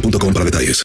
para detalles.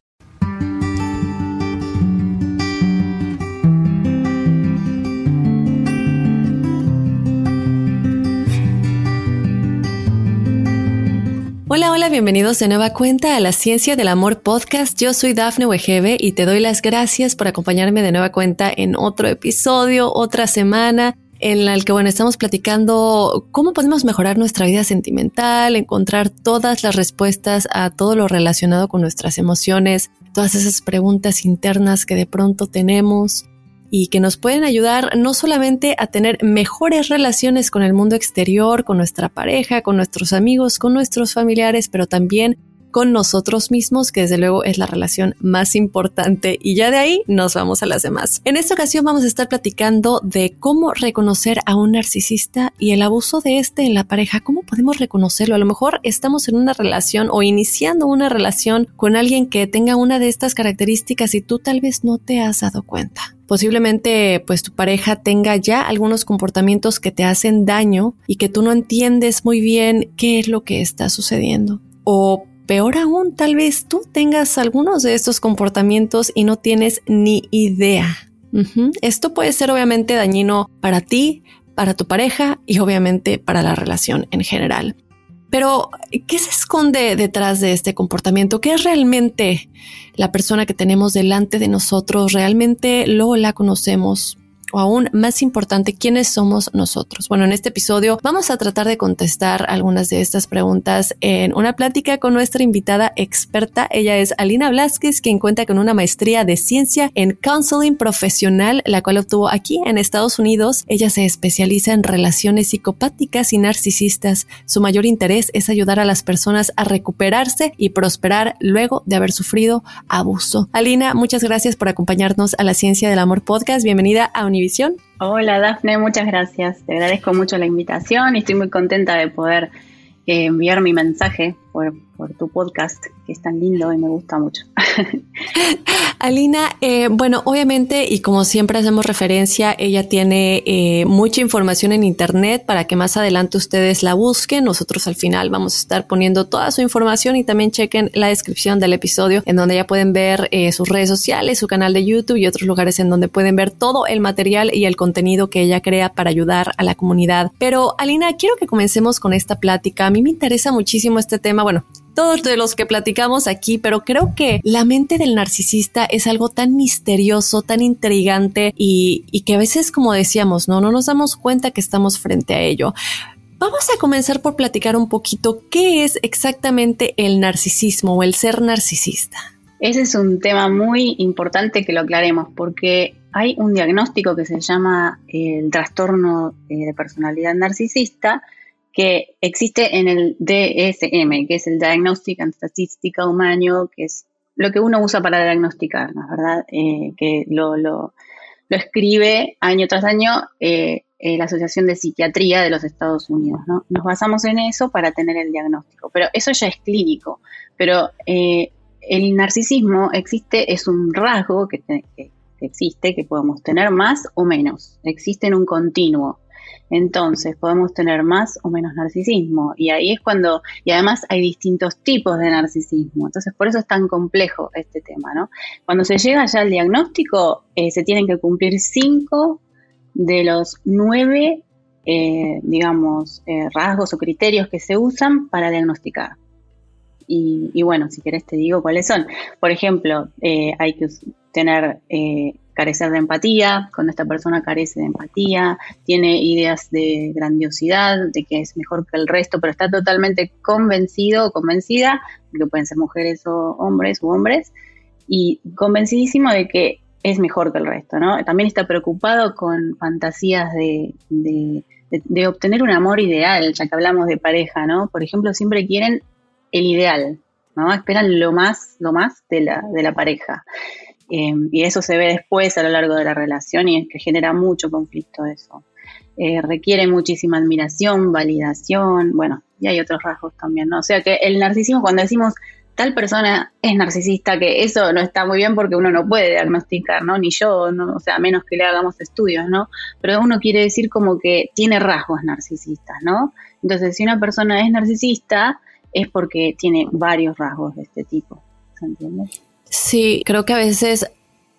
Hola, hola, bienvenidos de nueva cuenta a la Ciencia del Amor Podcast. Yo soy Dafne Wegebe y te doy las gracias por acompañarme de nueva cuenta en otro episodio, otra semana en la que, bueno, estamos platicando cómo podemos mejorar nuestra vida sentimental, encontrar todas las respuestas a todo lo relacionado con nuestras emociones, todas esas preguntas internas que de pronto tenemos y que nos pueden ayudar no solamente a tener mejores relaciones con el mundo exterior, con nuestra pareja, con nuestros amigos, con nuestros familiares, pero también con nosotros mismos, que desde luego es la relación más importante y ya de ahí nos vamos a las demás. En esta ocasión vamos a estar platicando de cómo reconocer a un narcisista y el abuso de este en la pareja, cómo podemos reconocerlo. A lo mejor estamos en una relación o iniciando una relación con alguien que tenga una de estas características y tú tal vez no te has dado cuenta. Posiblemente pues tu pareja tenga ya algunos comportamientos que te hacen daño y que tú no entiendes muy bien qué es lo que está sucediendo. O Peor aún, tal vez tú tengas algunos de estos comportamientos y no tienes ni idea. Esto puede ser obviamente dañino para ti, para tu pareja y obviamente para la relación en general. Pero, ¿qué se esconde detrás de este comportamiento? ¿Qué es realmente la persona que tenemos delante de nosotros? ¿Realmente lo la conocemos? O aún más importante, quiénes somos nosotros. Bueno, en este episodio vamos a tratar de contestar algunas de estas preguntas en una plática con nuestra invitada experta. Ella es Alina Blasquez, quien cuenta con una maestría de ciencia en counseling profesional, la cual obtuvo aquí en Estados Unidos. Ella se especializa en relaciones psicopáticas y narcisistas. Su mayor interés es ayudar a las personas a recuperarse y prosperar luego de haber sufrido abuso. Alina, muchas gracias por acompañarnos a la Ciencia del Amor podcast. Bienvenida a Hola Dafne, muchas gracias. Te agradezco mucho la invitación y estoy muy contenta de poder eh, enviar mi mensaje por, tu podcast, que es tan lindo y me gusta mucho. Alina, eh, bueno, obviamente, y como siempre hacemos referencia, ella tiene eh, mucha información en Internet para que más adelante ustedes la busquen. Nosotros al final vamos a estar poniendo toda su información y también chequen la descripción del episodio en donde ya pueden ver eh, sus redes sociales, su canal de YouTube y otros lugares en donde pueden ver todo el material y el contenido que ella crea para ayudar a la comunidad. Pero Alina, quiero que comencemos con esta plática. A mí me interesa muchísimo este tema. Bueno, todos de los que platicamos aquí, pero creo que la mente del narcisista es algo tan misterioso, tan intrigante y, y, que a veces, como decíamos, no, no nos damos cuenta que estamos frente a ello. Vamos a comenzar por platicar un poquito qué es exactamente el narcisismo o el ser narcisista. Ese es un tema muy importante que lo aclaremos porque hay un diagnóstico que se llama el trastorno eh, de personalidad narcisista que existe en el DSM, que es el Diagnostic and Statistical Manual, que es lo que uno usa para diagnosticar, ¿no verdad? Eh, que lo, lo, lo, escribe año tras año eh, eh, la Asociación de Psiquiatría de los Estados Unidos. ¿no? Nos basamos en eso para tener el diagnóstico, pero eso ya es clínico. Pero el narcisismo existe, es un rasgo que, existe, que podemos tener más o menos, existe en un continuo. Entonces podemos tener más o menos narcisismo y ahí es cuando, y además hay distintos tipos de narcisismo, entonces por eso es tan complejo este tema, ¿no? Cuando se llega ya al diagnóstico, eh, se tienen que cumplir cinco de los nueve, eh, digamos, eh, rasgos o criterios que se usan para diagnosticar. Y, bueno, si querés te digo cuáles son. Por ejemplo, hay que tener, carecer de empatía, cuando esta persona carece de empatía, tiene ideas de grandiosidad, de que es mejor que el resto, pero está totalmente convencido o convencida, que pueden ser mujeres o hombres u hombres, y convencidísimo de que es mejor que el resto, ¿no? También está preocupado con fantasías de, de, obtener un amor ideal, ya que hablamos de pareja, ¿no? Por ejemplo, siempre quieren el ideal, ¿no? Esperan lo más, lo más de la, de la pareja. Eh, y eso se ve después a lo largo de la relación y es que genera mucho conflicto eso. Eh, requiere muchísima admiración, validación, bueno, y hay otros rasgos también, ¿no? O sea que el narcisismo, cuando decimos tal persona es narcisista, que eso no está muy bien porque uno no puede diagnosticar, ¿no? Ni yo, ¿no? o sea, menos que le hagamos estudios, ¿no? Pero uno quiere decir como que tiene rasgos narcisistas, ¿no? Entonces, si una persona es narcisista, es porque tiene varios rasgos de este tipo, ¿se entiende? Sí, creo que a veces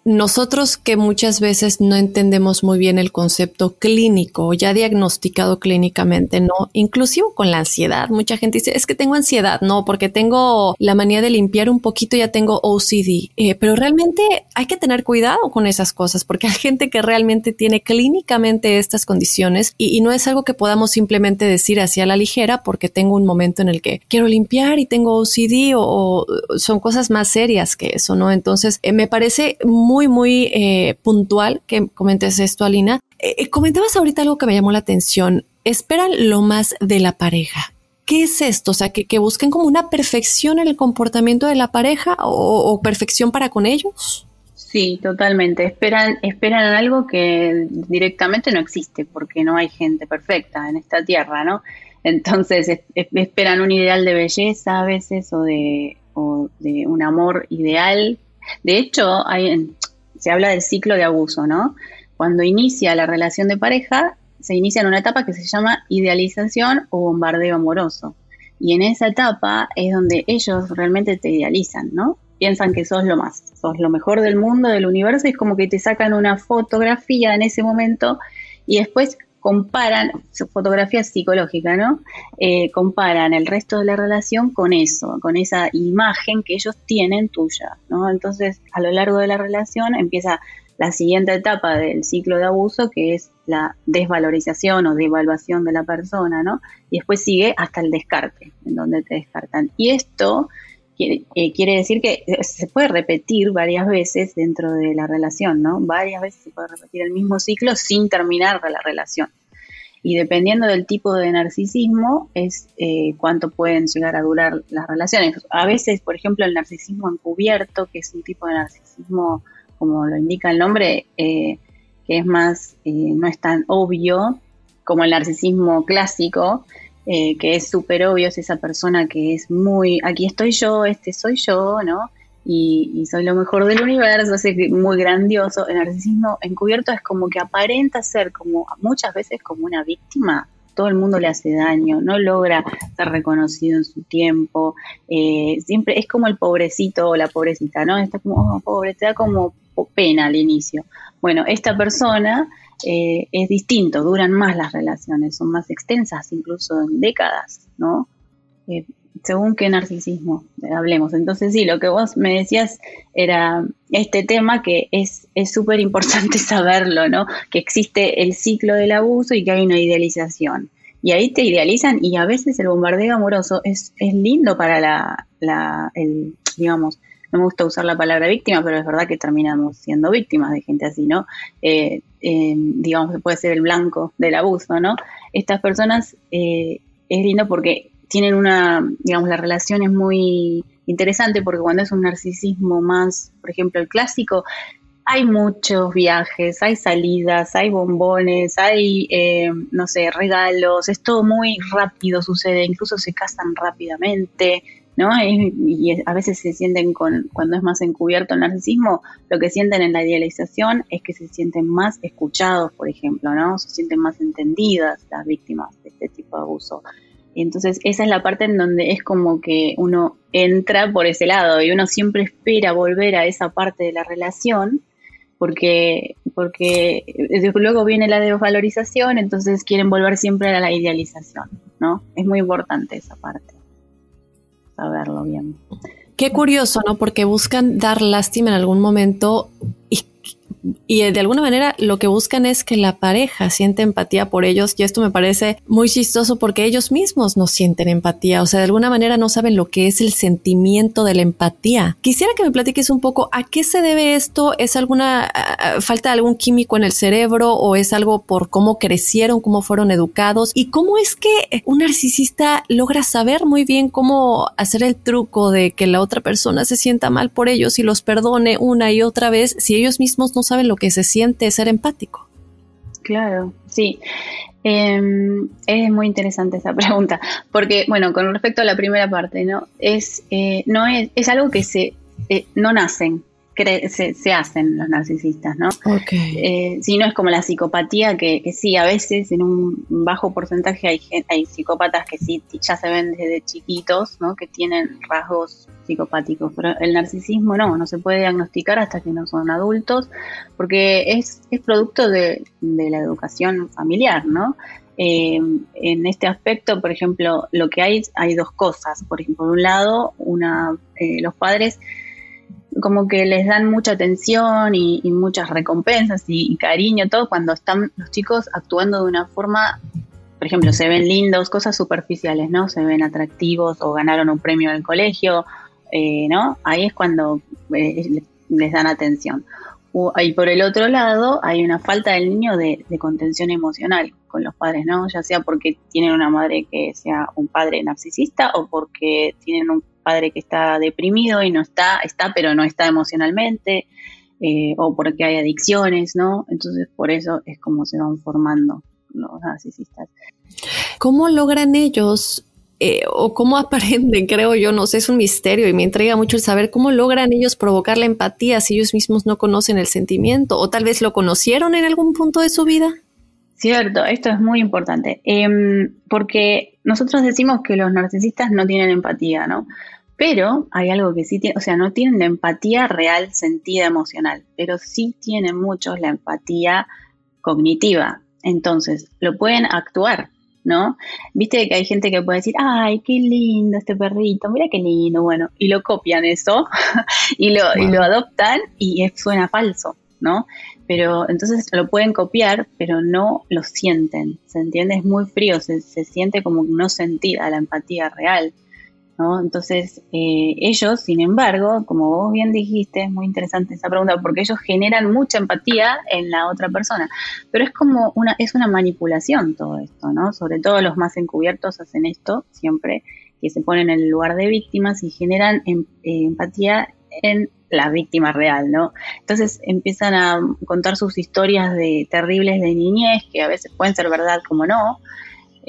nosotros que muchas veces no entendemos muy bien el concepto clínico, ya diagnosticado clínicamente, ¿no? Inclusive con la ansiedad. Mucha gente dice, es que tengo ansiedad, no, porque tengo la manía de limpiar un poquito, ya tengo OCD. Eh, pero realmente hay que tener cuidado con esas cosas, porque hay gente que realmente tiene clínicamente estas condiciones y, no es algo que podamos simplemente decir así a la ligera, porque tengo un momento en el que quiero limpiar y tengo OCD o, son cosas más serias que eso, ¿no? Entonces, eh, me parece muy muy, muy eh, puntual que comentes esto, Alina. Eh, eh, comentabas ahorita algo que me llamó la atención. Esperan lo más de la pareja. ¿Qué es esto? O sea, que, busquen como una perfección en el comportamiento de la pareja o, perfección para con ellos. Sí, totalmente. Esperan, esperan algo que directamente no existe, porque no hay gente perfecta en esta tierra, ¿no? Entonces esperan un ideal de belleza a veces o de, o de un amor ideal. De hecho, hay, se habla del ciclo de abuso, ¿no? Cuando inicia la relación de pareja, se inicia en una etapa que se llama idealización o bombardeo amoroso. Y en esa etapa es donde ellos realmente te idealizan, ¿no? Piensan que sos lo más, sos lo mejor del mundo, del universo, y es como que te sacan una fotografía en ese momento y después comparan, su fotografía psicológica, ¿no? Eh, comparan el resto de la relación con eso, con esa imagen que ellos tienen tuya, ¿no? Entonces, a lo largo de la relación empieza la siguiente etapa del ciclo de abuso, que es la desvalorización o devaluación de la persona, ¿no? Y después sigue hasta el descarte, en donde te descartan. Y esto quiere, eh, quiere decir que se puede repetir varias veces dentro de la relación, ¿no? Varias veces se puede repetir el mismo ciclo sin terminar la relación. Y dependiendo del tipo de narcisismo es eh, cuánto pueden llegar a durar las relaciones. A veces, por ejemplo, el narcisismo encubierto, que es un tipo de narcisismo, como lo indica el nombre, eh, que es más, no es tan obvio como el narcisismo clásico, eh, que es súper obvio, es esa persona que es muy, aquí estoy yo, este soy yo, ¿no? Y, soy lo mejor del universo, es muy grandioso. El narcisismo encubierto es como que aparenta ser como muchas veces como una víctima, todo el mundo le hace daño, no logra ser reconocido en su tiempo, eh, siempre es como el pobrecito o la pobrecita, ¿no? Está como, oh, pobre, te da como pena al inicio. Bueno, esta persona eh, es distinto, duran más las relaciones, son más extensas, incluso en décadas, ¿no? Eh, según qué narcisismo hablemos. Entonces sí, lo que vos me decías era este tema que es súper importante saberlo, ¿no? Que existe el ciclo del abuso y que hay una idealización. y ahí te idealizan y a veces el bombardeo amoroso es, es lindo para la, la el, digamos, no me gusta usar la palabra víctima, pero es verdad que terminamos siendo víctimas de gente así, ¿no? Eh, eh, digamos, puede ser el blanco del abuso, ¿no? Estas personas eh, es lindo porque tienen una, digamos, la relación es muy interesante porque cuando es un narcisismo más, por ejemplo, el clásico, hay muchos viajes, hay salidas, hay bombones, hay, no sé, regalos, es todo muy rápido, sucede, incluso se casan rápidamente, ¿no? Y, a veces se sienten con, cuando es más encubierto el narcisismo, lo que sienten en la idealización es que se sienten más escuchados, por ejemplo, ¿no? Se sienten más entendidas las víctimas de este tipo de abuso. Entonces esa es la parte en donde es como que uno entra por ese lado y uno siempre espera volver a esa parte de la relación porque, porque luego viene la desvalorización, entonces quieren volver siempre a la idealización, ¿no? Es muy importante esa parte saberlo bien. Qué curioso, ¿no? Porque buscan dar lástima en algún momento y y de alguna manera lo que buscan es que la pareja siente empatía por ellos y esto me parece muy chistoso porque ellos mismos no sienten empatía, o sea, de alguna manera no saben lo que es el sentimiento de la empatía. Quisiera que me platiques un poco a qué se debe esto, es alguna falta de algún químico en el cerebro o es algo por cómo crecieron, cómo fueron educados y cómo es que un narcisista logra saber muy bien cómo hacer el truco de que la otra persona se sienta mal por ellos y los perdone una y otra vez si ellos mismos no saben lo que se siente ser empático. Claro, sí. Em, es muy interesante esa pregunta, porque, bueno, con respecto a la primera parte, ¿no? Es, eh, no es, es algo que se, eh, no nacen, se, hacen los narcisistas, ¿no? Eh, si no es como la psicopatía, que, sí, a veces en un bajo porcentaje hay, hay psicópatas que sí ya se ven desde chiquitos, ¿no? Que tienen rasgos psicopáticos, pero el narcisismo no, no se puede diagnosticar hasta que no son adultos, porque es, es producto de, la educación familiar, ¿no? Eh, en este aspecto, por ejemplo, lo que hay, hay dos cosas. Por ejemplo, por un lado, una, eh, los padres como que les dan mucha atención y, muchas recompensas y, cariño, todo cuando están los chicos actuando de una forma, por ejemplo, se ven lindos, cosas superficiales, ¿no? Se ven atractivos o ganaron un premio el colegio, eh, ¿no? Ahí es cuando eh, les dan atención. Y por el otro lado, hay una falta del niño de, de, contención emocional con los padres, ¿no? Ya sea porque tienen una madre que sea un padre narcisista o porque tienen un padre que está deprimido y no está, está pero no está emocionalmente, eh, o porque hay adicciones, ¿no? Entonces por eso es como se van formando los narcisistas. ¿Cómo logran ellos eh, o cómo aprenden, creo yo, no sé, es un misterio y me entrega mucho el saber cómo logran ellos provocar la empatía si ellos mismos no conocen el sentimiento o tal vez lo conocieron en algún punto de su vida. Cierto, esto es muy importante, em, porque nosotros decimos que los narcisistas no tienen empatía, ¿no? Pero hay algo que sí tiene, o sea, no tienen la empatía real sentida emocional, pero sí tienen muchos la empatía cognitiva. Entonces, lo pueden actuar, ¿no? Viste que hay gente que puede decir, ay, qué lindo este perrito, mira qué lindo, bueno, y lo copian eso y, lo, y lo adoptan y suena falso, ¿no? pero entonces lo pueden copiar, pero no lo sienten, ¿se entiende? Es muy frío, se, siente como no sentida la empatía real, ¿no? Entonces, eh, ellos, sin embargo, como vos bien dijiste, es muy interesante esa pregunta, porque ellos generan mucha empatía en la otra persona, pero es como una, es una manipulación todo esto, ¿no? Sobre todo los más encubiertos hacen esto siempre, que se ponen en el lugar de víctimas y generan em, eh, empatía en la víctima real, ¿no? Entonces empiezan a contar sus historias de terribles de niñez, que a veces pueden ser verdad como no,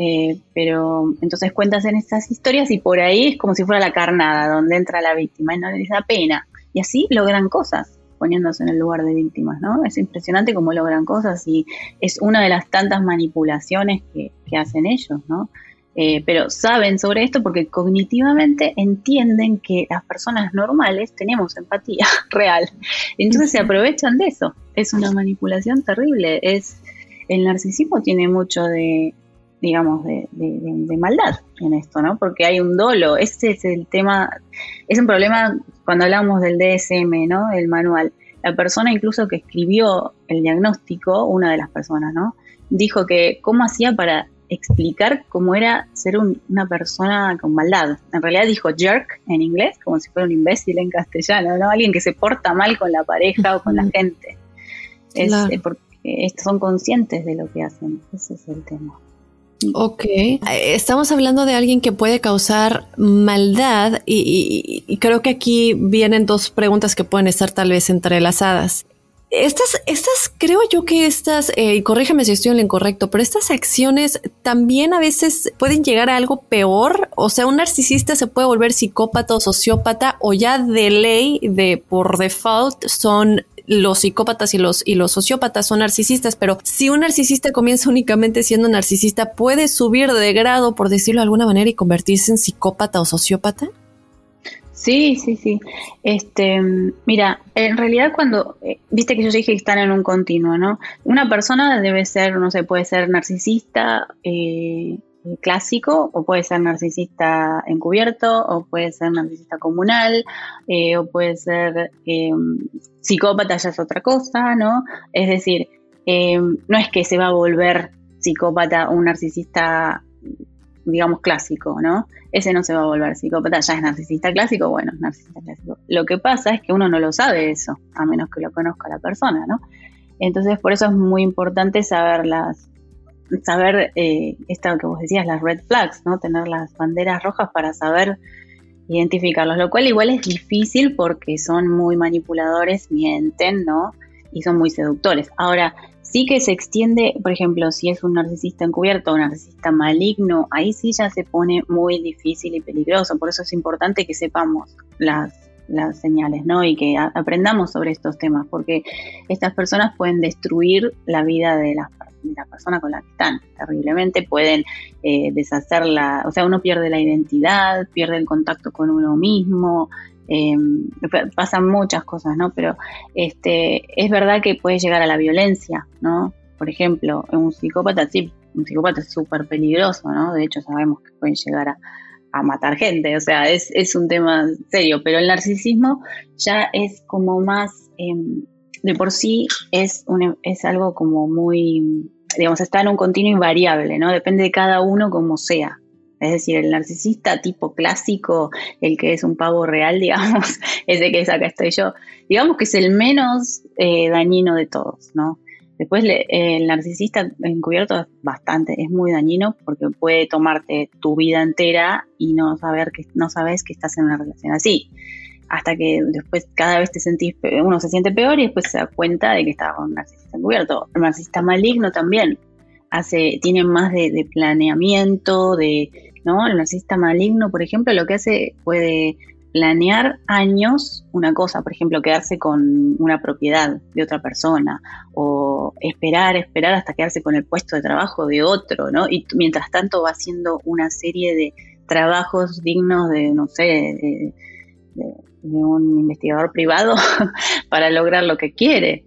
eh, pero entonces cuentas en estas historias y por ahí es como si fuera la carnada donde entra la víctima y no les da pena. Y así logran cosas poniéndose en el lugar de víctimas, ¿no? Es impresionante cómo logran cosas y es una de las tantas manipulaciones que, que hacen ellos, ¿no? Eh, pero saben sobre esto porque cognitivamente entienden que las personas normales tenemos empatía real. Entonces se aprovechan de eso. Es una manipulación terrible. Es el narcisismo tiene mucho de, digamos, de, maldad en esto, ¿no? Porque hay un dolo. Ese es el tema. Es un problema cuando hablamos del DSM, ¿no? El manual. La persona incluso que escribió el diagnóstico, una de las personas, ¿no? Dijo que cómo hacía para explicar cómo era ser una persona con maldad. En realidad dijo jerk en inglés, como si fuera un imbécil en castellano, ¿no? Alguien que se porta mal con la pareja o con la gente. Es, eh, porque son conscientes de lo que hacen. Ese es el tema. Ok, estamos hablando de alguien que puede causar maldad y, creo que aquí vienen dos preguntas que pueden estar tal vez entrelazadas. Estas, estas, creo yo que estas, eh, y corrígeme si estoy en lo incorrecto, pero estas acciones también a veces pueden llegar a algo peor. O sea, un narcisista se puede volver psicópata o sociópata, o ya de ley, de por default, son los psicópatas y los, y los sociópatas son narcisistas, pero si un narcisista comienza únicamente siendo narcisista, ¿puede subir de grado, por decirlo de alguna manera, y convertirse en psicópata o sociópata? Sí, sí, sí. Este, mira, en realidad cuando, eh, viste que yo dije que están en un continuo, ¿no? Una persona debe ser, no sé, puede ser narcisista, eh, clásico, o puede ser narcisista encubierto, o puede ser narcisista comunal, eh, o puede ser em, psicópata, ya es otra cosa, ¿no? Es decir, em, no es que se va a volver psicópata o un narcisista, digamos, clásico, ¿no? Ese no se va a volver psicópata, ya es narcisista clásico, bueno, es narcisista clásico. Lo que pasa es que uno no lo sabe eso, a menos que lo conozca la persona, ¿no? Entonces, por eso es muy importante saber las, saber eh, esto que vos decías, las red flags, ¿no? Tener las banderas rojas para saber identificarlos, lo cual igual es difícil porque son muy manipuladores, mienten, ¿no? Y son muy seductores. Ahora, sí que se extiende, por ejemplo, si es un narcisista encubierto o un narcisista maligno, ahí sí ya se pone muy difícil y peligroso. Por eso es importante que sepamos las, las señales, ¿no? Y que aprendamos sobre estos temas, porque estas personas pueden destruir la vida de las la persona con la que están terriblemente, pueden eh, deshacerla, o sea, uno pierde la identidad, pierde el contacto con uno mismo, eh, pasan muchas cosas, ¿no? Pero este, es verdad que puede llegar a la violencia, ¿no? Por ejemplo, un psicópata, sí, un psicópata es súper peligroso, ¿no? De hecho, sabemos que pueden llegar a, matar gente, o sea, es, es, un tema serio, pero el narcisismo ya es como más em, de por sí es, un, es algo como muy, digamos, está en un continuo invariable, ¿no? Depende de cada uno como sea. Es decir, el narcisista tipo clásico, el que es un pavo real, digamos, ese que es acá estoy yo, digamos que es el menos eh, dañino de todos, ¿no? Después el narcisista encubierto es bastante, es muy dañino porque puede tomarte tu vida entera y no saber que no sabes que estás en una relación así hasta que después cada vez te sentís, uno se siente peor y después se da cuenta de que está con un narcisista encubierto. El narcisista maligno también hace, tiene más de, planeamiento, de, ¿no? El narcisista maligno, por ejemplo, lo que hace puede planear años una cosa, por ejemplo, quedarse con una propiedad de otra persona o esperar, esperar hasta quedarse con el puesto de trabajo de otro, ¿no? Y mientras tanto va haciendo una serie de trabajos dignos de, no sé, de, de un investigador privado para lograr lo que quiere.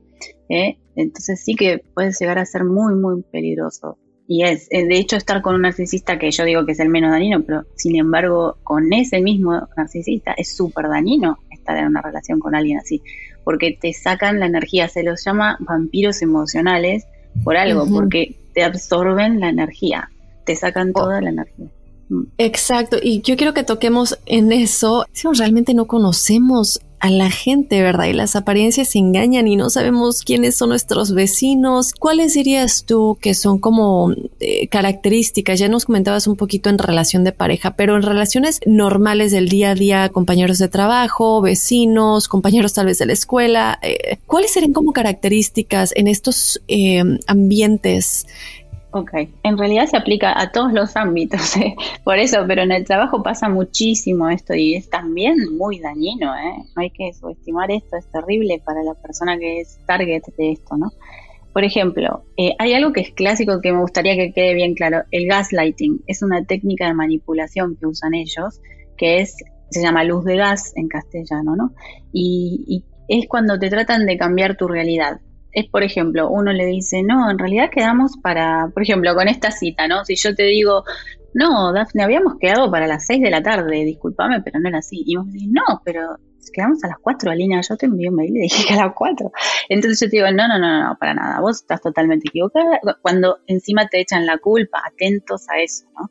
¿eh? Entonces sí que puede llegar a ser muy, muy peligroso. Y es, eh, de hecho, estar con un narcisista que yo digo que es el menos dañino, pero sin embargo, con ese mismo narcisista es súper dañino estar en una relación con alguien así, porque te sacan la energía, se los llama vampiros emocionales por algo, porque te absorben la energía, te sacan toda la energía. Exacto, y yo quiero que toquemos en eso. Si realmente no conocemos a la gente, ¿verdad? Y las apariencias se engañan y no sabemos quiénes son nuestros vecinos. ¿Cuáles dirías tú que son como eh, características? Ya nos comentabas un poquito en relación de pareja, pero en relaciones normales del día a día, compañeros de trabajo, vecinos, compañeros tal vez de la escuela, eh, ¿cuáles serían como características en estos eh, ambientes Ok, en realidad se aplica a todos los ámbitos, ¿eh? por eso, pero en el trabajo pasa muchísimo esto y es también muy dañino, ¿eh? no hay que subestimar esto, es terrible para la persona que es target de esto, ¿no? Por ejemplo, eh, hay algo que es clásico que me gustaría que quede bien claro, el gaslighting es una técnica de manipulación que usan ellos, que es, se llama luz de gas en castellano, ¿no? y es cuando te tratan de cambiar tu realidad es, por ejemplo, uno le dice, no, en realidad quedamos para, por ejemplo, con esta cita, ¿no? Si yo te digo, no, Dafne, habíamos quedado para las 6 de la tarde, discúlpame, pero no era así. Y vos decís, no, pero quedamos a las 4, Alina, yo te envié un mail y dije que a las 4. Entonces yo te digo, no, no, no, no, para nada, vos estás totalmente equivocada. Cuando encima te echan la culpa, atentos a eso, ¿no?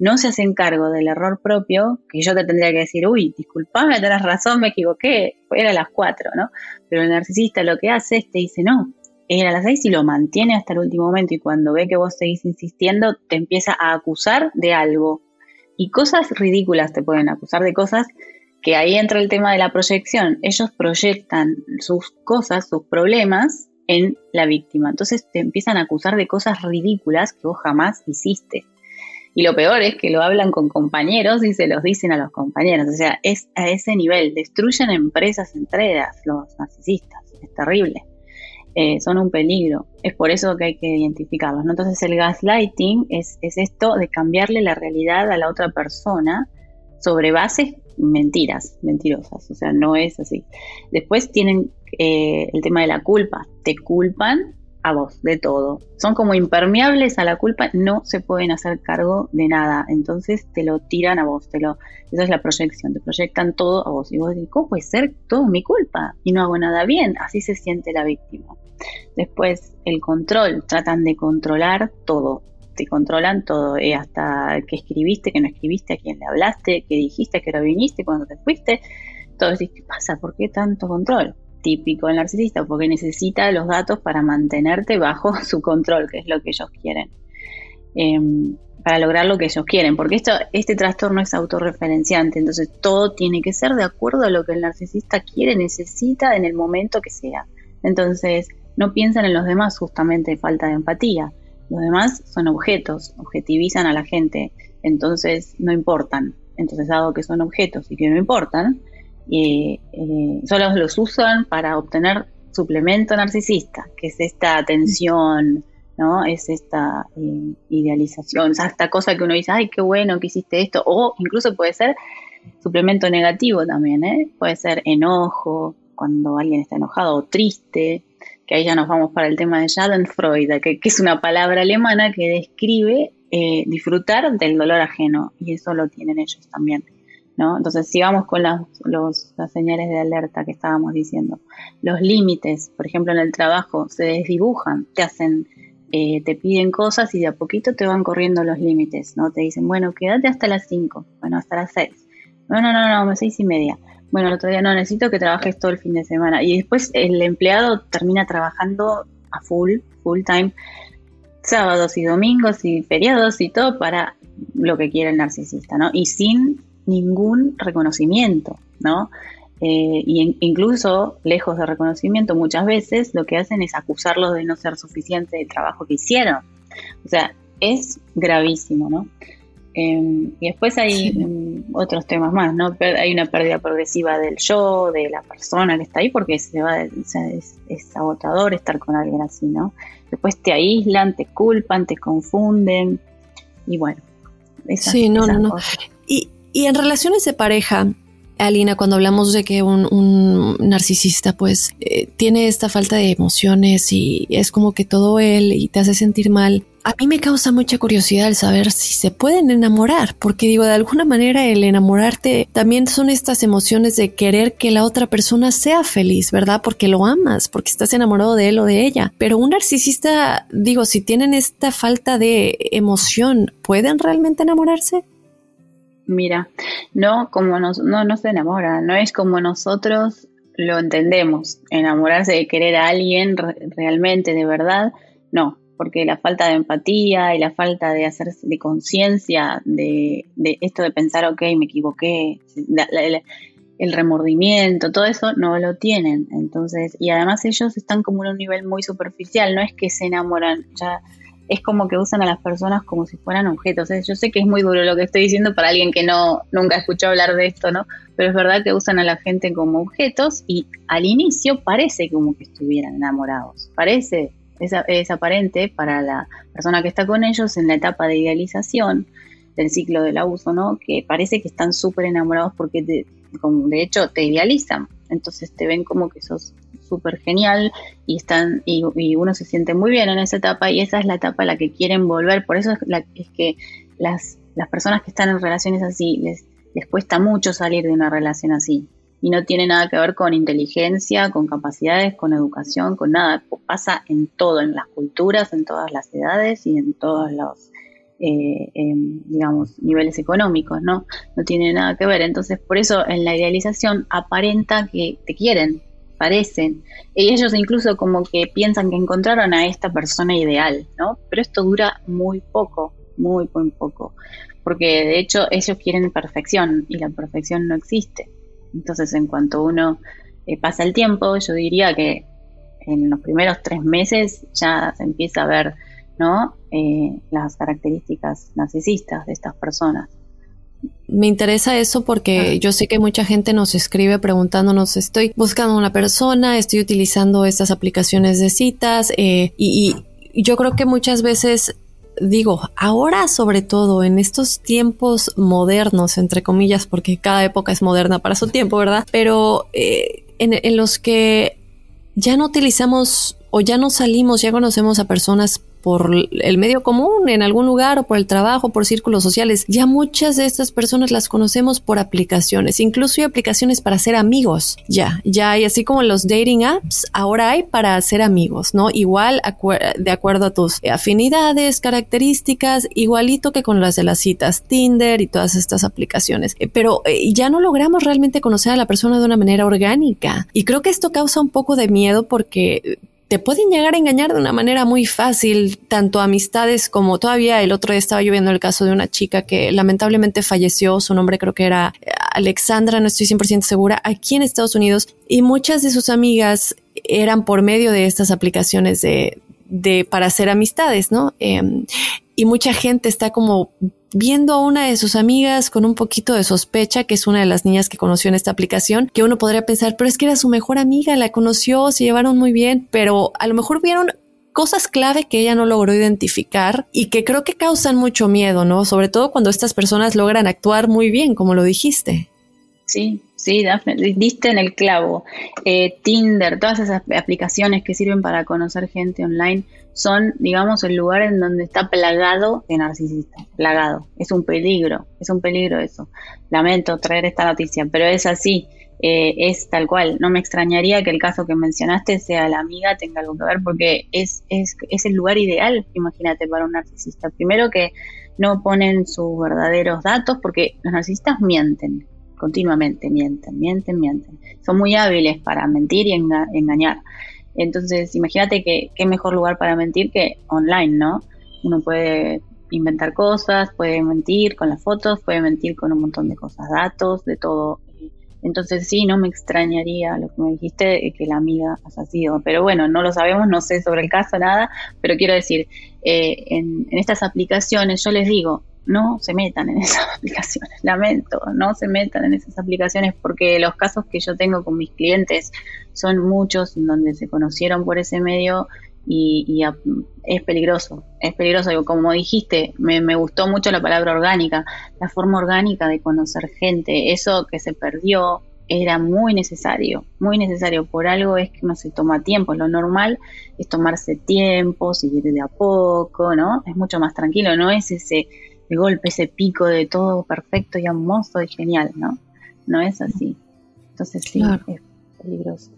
No se hacen cargo del error propio, que yo te tendría que decir, uy, disculpame, tenés razón, me equivoqué, era a las 4, ¿no? Pero el narcisista lo que hace es te dice, no, era a las 6 y lo mantiene hasta el último momento y cuando ve que vos seguís insistiendo, te empieza a acusar de algo. Y cosas ridículas te pueden acusar de cosas que ahí entra el tema de la proyección. Ellos proyectan sus cosas, sus problemas en la víctima. Entonces te empiezan a acusar de cosas ridículas que vos jamás hiciste. Y lo peor es que lo hablan con compañeros y se los dicen a los compañeros. O sea, es a ese nivel. Destruyen empresas enteras los narcisistas. Es terrible. Eh, son un peligro. Es por eso que hay que identificarlos. Entonces el gaslighting es, es esto de cambiarle la realidad a la otra persona sobre bases mentiras, mentirosas, o sea, no es así. Después tienen eh, el tema de la culpa, te culpan a vos de todo. Son como impermeables a la culpa, no se pueden hacer cargo de nada, entonces te lo tiran a vos, te lo, esa es la proyección, te proyectan todo a vos y vos decís, ¿cómo puede ser todo mi culpa? Y no hago nada bien, así se siente la víctima. Después el control, tratan de controlar todo, te controlan todo, eh, hasta que escribiste, que no escribiste, a quién le hablaste, que dijiste, que no viniste, cuando te fuiste. Todo decís, ¿qué pasa? ¿Por qué tanto control? Típico del narcisista, porque necesita los datos para mantenerte bajo su control, que es lo que ellos quieren. Em, para lograr lo que ellos quieren, porque esto, este trastorno es autorreferenciante, entonces todo tiene que ser de acuerdo a lo que el narcisista quiere, necesita en el momento que sea. Entonces, no piensan en los demás justamente falta de empatía. Los demás son objetos, objetivizan a la gente, entonces no importan. Entonces, dado que son objetos y que no importan, eh, eh, solo los usan para obtener suplemento narcisista, que es esta atención, ¿no? Es esta eh, idealización, o sea, esta cosa que uno dice, ay, qué bueno que hiciste esto, o incluso puede ser suplemento negativo también, ¿eh? Puede ser enojo, cuando alguien está enojado o triste, que ahí ya nos vamos para el tema de Schadenfreude, que, que es una palabra alemana que describe eh, disfrutar del dolor ajeno, y eso lo tienen ellos también. ¿No? Entonces, si vamos con las, los, señales de alerta que estábamos diciendo, los límites, por ejemplo, en el trabajo, se desdibujan, te hacen, eh, te piden cosas y de a poquito te van corriendo los límites, ¿no? Te dicen, bueno, quédate hasta las 5, bueno, hasta las 6. No, no, no, no, 6 y media bueno, el otro día no, necesito que trabajes todo el fin de semana. Y después el empleado termina trabajando a full, full time, sábados y domingos y feriados y todo para lo que quiere el narcisista, ¿no? Y sin ningún reconocimiento, ¿no? Eh, y incluso lejos de reconocimiento, muchas veces lo que hacen es acusarlos de no ser suficiente del trabajo que hicieron. O sea, es gravísimo, ¿no? Em, y después hay otros temas más, ¿no? Hay una pérdida progresiva del yo, de la persona que está ahí, porque se va, es, agotador estar con alguien así, ¿no? Después te aíslan, te culpan, te confunden, y bueno. sí, no, no, no. Y, y en relaciones de pareja, Alina, cuando hablamos de que un, narcisista pues eh, tiene esta falta de emociones y es como que todo él y te hace sentir mal, a mí me causa mucha curiosidad el saber si se pueden enamorar, porque digo, de alguna manera el enamorarte también son estas emociones de querer que la otra persona sea feliz, ¿verdad? Porque lo amas, porque estás enamorado de él o de ella. Pero un narcisista, digo, si tienen esta falta de emoción, ¿pueden realmente enamorarse? Mira, no como nos, no, no se enamora, no es como nosotros lo entendemos, enamorarse de querer a alguien realmente, de verdad, no, porque la falta de empatía y la falta de hacer de conciencia de, esto de pensar, ok, me equivoqué, el remordimiento, todo eso no lo tienen. Entonces, y además ellos están como en un nivel muy superficial, no es que se enamoran, ya es como que usan a las personas como si fueran objetos. Yo sé que es muy duro lo que estoy diciendo para alguien que no nunca escuchó hablar de esto, ¿no? Pero es verdad que usan a la gente como objetos y al inicio parece como que estuvieran enamorados. Parece es, aparente para la persona que está con ellos en la etapa de idealización del ciclo del abuso, ¿no? Que parece que están súper enamorados porque de, de hecho te idealizan, entonces te ven como que sos súper genial y están y, uno se siente muy bien en esa etapa y esa es la etapa a la que quieren volver, por eso es, es que las, las personas que están en relaciones así les, les cuesta mucho salir de una relación así, y no tiene nada que ver con inteligencia, con capacidades, con educación, con nada. Pasa en todo, en las culturas, en todas las edades y en todos los, eh, digamos, niveles económicos, ¿no? No tiene nada que ver. Entonces, por eso en la idealización aparenta que te quieren, parecen. Y ellos incluso como que piensan que encontraron a esta persona ideal, ¿no? Pero esto dura muy poco, muy, muy poco. Porque de hecho ellos quieren perfección y la perfección no existe. Entonces, en cuanto uno eh, pasa el tiempo, yo diría que en los primeros tres meses ya se empieza a ver ¿no? Eh, las características narcisistas de estas personas. Me interesa eso porque ah. yo sé que mucha gente nos escribe preguntándonos, estoy buscando una persona, estoy utilizando estas aplicaciones de citas eh, y, yo creo que muchas veces digo, ahora sobre todo en estos tiempos modernos, entre comillas, porque cada época es moderna para su tiempo, ¿verdad? Pero eh, en, los que ya no utilizamos o ya no salimos, ya conocemos a personas por el medio común en algún lugar o por el trabajo, por círculos sociales. Ya muchas de estas personas las conocemos por aplicaciones, incluso hay aplicaciones para ser amigos. Ya, ya hay así como los dating apps, ahora hay para ser amigos, ¿no? Igual de acuerdo a tus afinidades, características, igualito que con las de las citas, Tinder y todas estas aplicaciones. Eh, pero eh, ya no logramos realmente conocer a la persona de una manera orgánica. Y creo que esto causa un poco de miedo porque te pueden llegar a engañar de una manera muy fácil, tanto amistades como todavía el otro día estaba yo viendo el caso de una chica que lamentablemente falleció, su nombre creo que era Alexandra, no estoy 100% segura, aquí en Estados Unidos, y muchas de sus amigas eran por medio de estas aplicaciones de, de para hacer amistades, ¿no? Em, y mucha gente está como viendo a una de sus amigas con un poquito de sospecha, que es una de las niñas que conoció en esta aplicación, que uno podría pensar, pero es que era su mejor amiga, la conoció, se llevaron muy bien, pero a lo mejor vieron cosas clave que ella no logró identificar y que creo que causan mucho miedo, ¿no? Sobre todo cuando estas personas logran actuar muy bien, como lo dijiste. Sí, sí, diste en el clavo. Eh, Tinder, todas esas aplicaciones que sirven para conocer gente online son, digamos, el lugar en donde está plagado de narcisistas, plagado. Es un peligro, es un peligro eso. Lamento traer esta noticia, pero es así, eh, es tal cual. No me extrañaría que el caso que mencionaste sea la amiga, tenga algo que ver, porque es, es, es el lugar ideal, imagínate, para un narcisista. Primero que no ponen sus verdaderos datos, porque los narcisistas mienten continuamente mienten, mienten, mienten. Son muy hábiles para mentir y engañar. Entonces, imagínate que qué mejor lugar para mentir que online, ¿no? Uno puede inventar cosas, puede mentir con las fotos, puede mentir con un montón de cosas, datos, de todo. Entonces sí, no me extrañaría lo que me dijiste, que la amiga haya sido. Pero bueno, no lo sabemos, no sé sobre el caso nada, pero quiero decir, eh, en, en, estas aplicaciones yo les digo, no se metan en esas aplicaciones, lamento, no se metan en esas aplicaciones porque los casos que yo tengo con mis clientes son muchos en donde se conocieron por ese medio y, es peligroso, es peligroso. Como dijiste, me, me gustó mucho la palabra orgánica, la forma orgánica de conocer gente, eso que se perdió era muy necesario, muy necesario. Por algo es que no se toma tiempo. Lo normal es tomarse tiempo, seguir de a poco, ¿no? Es mucho más tranquilo, no es ese de golpe, ese pico de todo perfecto y hermoso y genial, ¿no? No es así. Entonces sí, es peligroso.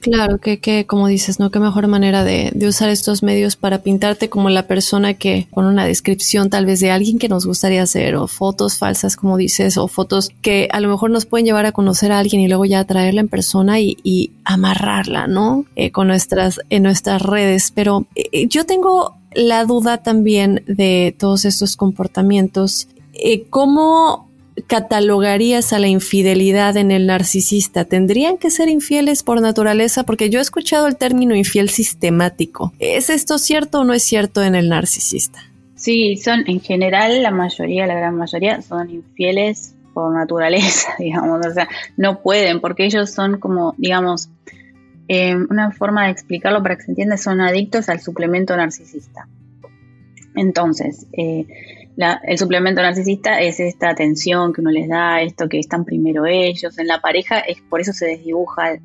Claro, que, que como dices, ¿no? Qué mejor manera de, de, usar estos medios para pintarte como la persona que con una descripción tal vez de alguien que nos gustaría ser, o fotos falsas, como dices, o fotos que a lo mejor nos pueden llevar a conocer a alguien y luego ya traerla en persona y, y amarrarla, ¿no? Eh, con nuestras, en nuestras redes. Pero eh, yo tengo la duda también de todos estos comportamientos. Eh, ¿Cómo catalogarías a la infidelidad en el narcisista? ¿Tendrían que ser infieles por naturaleza? Porque yo he escuchado el término infiel sistemático. ¿Es esto cierto o no es cierto en el narcisista? Sí, son en general, la mayoría, la gran mayoría, son infieles por naturaleza, digamos, o sea, no pueden porque ellos son como, digamos, eh, una forma de explicarlo para que se entienda, son adictos al suplemento narcisista. Entonces, eh, el suplemento narcisista es esta atención que uno les da, esto que están primero ellos. En la pareja es por eso se desdibuja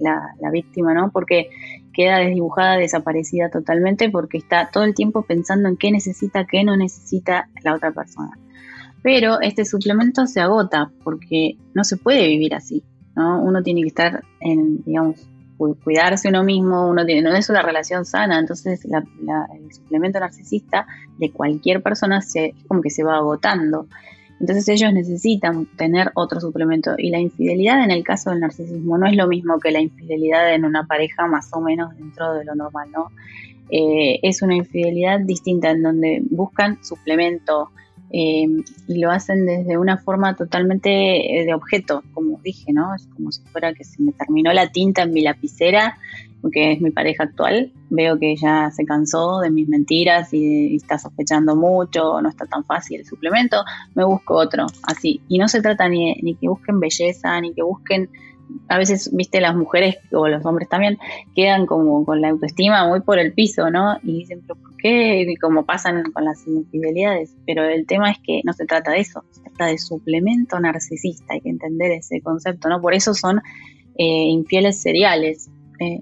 la, víctima, ¿no? Porque queda desdibujada, desaparecida totalmente, porque está todo el tiempo pensando en qué necesita, qué no necesita la otra persona. Pero este suplemento se agota porque no se puede vivir así. ¿no? Uno tiene que estar en, digamos, cuidarse uno mismo, uno tiene, no es una relación sana, entonces el suplemento narcisista de cualquier persona se, como que se va agotando. Entonces ellos necesitan tener otro suplemento y la infidelidad en el caso del narcisismo no es lo mismo que la infidelidad en una pareja más o menos dentro de lo normal, ¿no? Eh, es una infidelidad distinta en donde buscan suplemento eh, y lo hacen desde una forma totalmente eh, de objeto, como dije, ¿no? Es como si fuera que se me terminó la tinta en mi lapicera porque es mi pareja actual, veo que ya se cansó de mis mentiras y, está sospechando mucho, no está tan fácil el suplemento, me busco otro, así. Y no se trata ni, ni que busquen belleza, ni que busquen, a veces, viste, las mujeres o los hombres también quedan como con la autoestima muy por el piso, ¿no? Y dicen, pero ¿por qué? Y como pasan con las infidelidades. Pero el tema es que no se trata de eso, se trata de suplemento narcisista, hay que entender ese concepto, ¿no? Por eso son eh, infieles seriales, eh,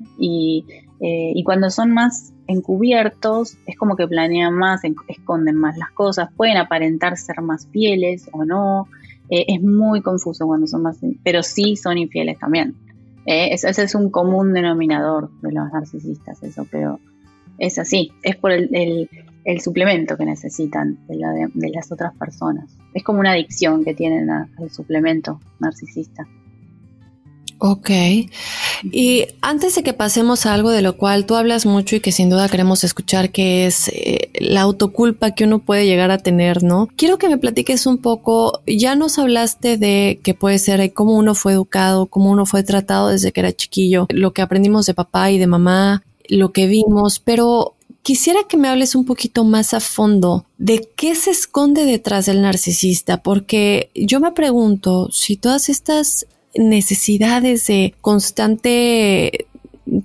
eh, y, cuando son más encubiertos, es como que planean más, esconden más las cosas, pueden aparentar ser más fieles o no. Eh, es muy confuso cuando son más, pero sí son infieles también. ese, es un común denominador de los narcisistas, eso, pero es así, es por el, suplemento que necesitan de, las otras personas. Es como una adicción que tienen al suplemento narcisista. Ok. Y antes de que pasemos a algo de lo cual tú hablas mucho y que sin duda queremos escuchar, que es eh, la autoculpa que uno puede llegar a tener, ¿no? Quiero que me platiques un poco, ya nos hablaste de que puede ser cómo uno fue educado, cómo uno fue tratado desde que era chiquillo, lo que aprendimos de papá y de mamá, lo que vimos, pero quisiera que me hables un poquito más a fondo de qué se esconde detrás del narcisista, porque yo me pregunto si todas estas necesidades de constante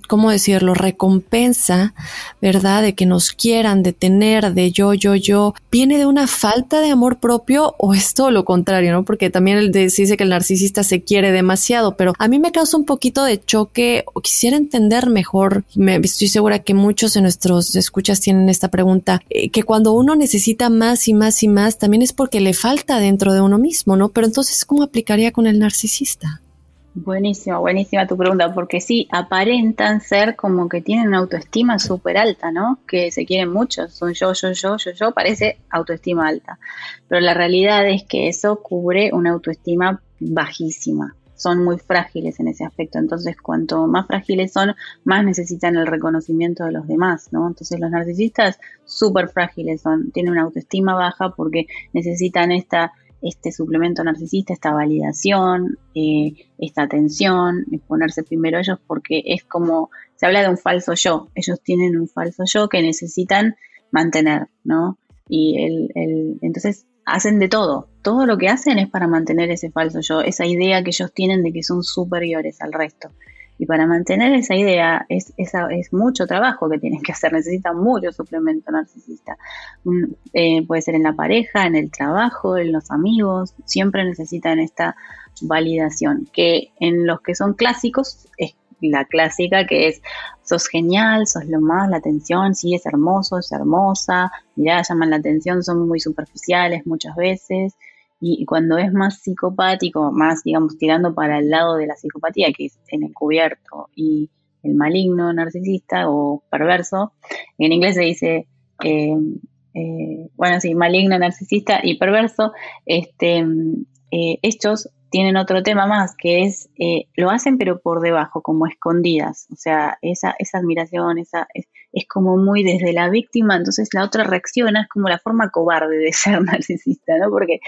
¿cómo decirlo? Recompensa, ¿verdad? De que nos quieran, de tener, de yo, yo, yo, ¿viene de una falta de amor propio o es todo lo contrario, ¿no? Porque también él dice que el narcisista se quiere demasiado, pero a mí me causa un poquito de choque o quisiera entender mejor, me, estoy segura que muchos de nuestros escuchas tienen esta pregunta, eh, que cuando uno necesita más y más y más, también es porque le falta dentro de uno mismo, ¿no? Pero entonces, ¿cómo aplicaría con el narcisista? Buenísima, buenísima tu pregunta, porque sí, aparentan ser como que tienen una autoestima súper alta, ¿no? Que se quieren mucho, son yo, yo, yo, yo, yo, parece autoestima alta. Pero la realidad es que eso cubre una autoestima bajísima. Son muy frágiles en ese aspecto, entonces cuanto más frágiles son, más necesitan el reconocimiento de los demás, ¿no? Entonces los narcisistas súper frágiles son, tienen una autoestima baja porque necesitan esta este suplemento narcisista, esta validación, eh, esta atención, ponerse primero ellos porque es como, se habla de un falso yo, ellos tienen un falso yo que necesitan mantener, ¿no? Y el, el, entonces hacen de todo, todo lo que hacen es para mantener ese falso yo, esa idea que ellos tienen de que son superiores al resto. Y para mantener esa idea es, es mucho trabajo que tienen que hacer, necesitan mucho suplemento narcisista. Eh, puede ser en la pareja, en el trabajo, en los amigos, siempre necesitan esta validación, que en los que son clásicos es la clásica que es sos genial, sos lo más, la atención, sí es hermoso, es hermosa, mirá, llaman la atención, son muy superficiales muchas veces, y cuando es más psicopático, más, digamos, tirando para el lado de la psicopatía, que es el encubierto y el maligno narcisista o perverso, en inglés se dice, eh, eh, bueno, sí, maligno, narcisista y perverso, este, eh, estos tienen otro tema más, que es, eh, lo hacen pero por debajo, como escondidas. O sea, esa, esa admiración, esa, es, es, como muy desde la víctima, entonces la otra reacciona, es como la forma cobarde de ser narcisista, ¿no? Porque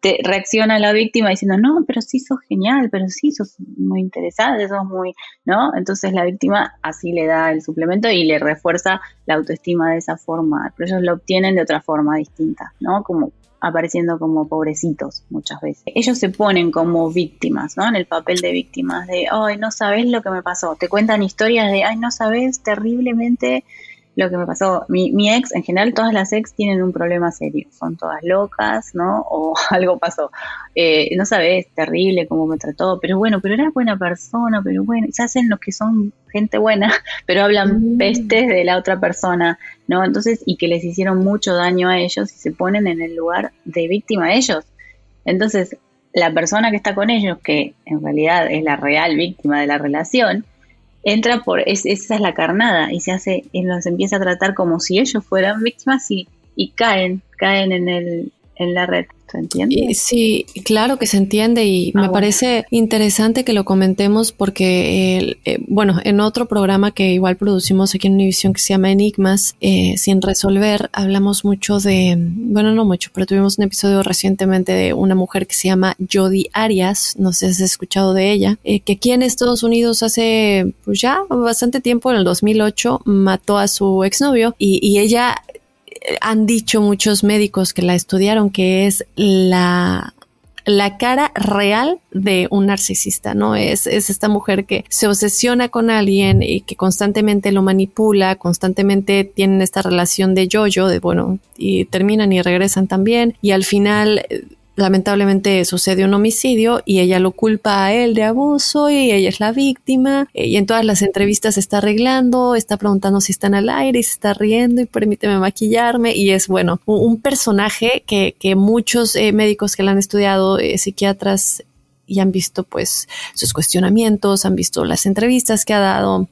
te reacciona la víctima diciendo, no, pero sí sos genial, pero sí sos muy interesada, sos muy, ¿no? Entonces la víctima así le da el suplemento y le refuerza la autoestima de esa forma, pero ellos lo obtienen de otra forma distinta, ¿no? Como apareciendo como pobrecitos muchas veces. Ellos se ponen como víctimas, ¿no? En el papel de víctimas de, ay, no sabes lo que me pasó. Te cuentan historias de, ay, no sabes terriblemente lo que me pasó. Mi, mi ex, en general, todas las ex tienen un problema serio. Son todas locas, ¿no? O algo pasó. Eh, no sabes, terrible cómo me trató. Pero bueno, pero era buena persona, pero bueno. Se hacen los que son gente buena, pero hablan mm. pestes de la otra persona, ¿no? Entonces, y que les hicieron mucho daño a ellos y se ponen en el lugar de víctima a ellos. Entonces, la persona que está con ellos, que en realidad es la real víctima de la relación, entra por, esa es la carnada y se hace, y los empieza a tratar como si ellos fueran víctimas y, y caen, caen en el, en la red. ¿Se entiende? Sí, claro que se entiende y me ah, parece interesante que lo comentemos porque, eh, bueno, en otro programa que igual producimos aquí en Univision que se llama Enigmas, eh, sin resolver, hablamos mucho de, bueno, no mucho, pero tuvimos un episodio recientemente de una mujer que se llama Jodi Arias, no sé si has escuchado de ella, eh, que aquí en Estados Unidos hace pues ya bastante tiempo, en el 2008, mató a su exnovio y, y ella han dicho muchos médicos que la estudiaron que es la la cara real de un narcisista, ¿no? Es, es esta mujer que se obsesiona con alguien y que constantemente lo manipula, constantemente tienen esta relación de yo-yo, de bueno, y terminan y regresan también, y al final lamentablemente sucede un homicidio y ella lo culpa a él de abuso y ella es la víctima y en todas las entrevistas está arreglando, está preguntando si están al aire y se está riendo y permíteme maquillarme y es bueno, un, personaje que, que muchos eh, médicos que la han estudiado, eh, psiquiatras y han visto pues sus cuestionamientos, han visto las entrevistas que ha dado,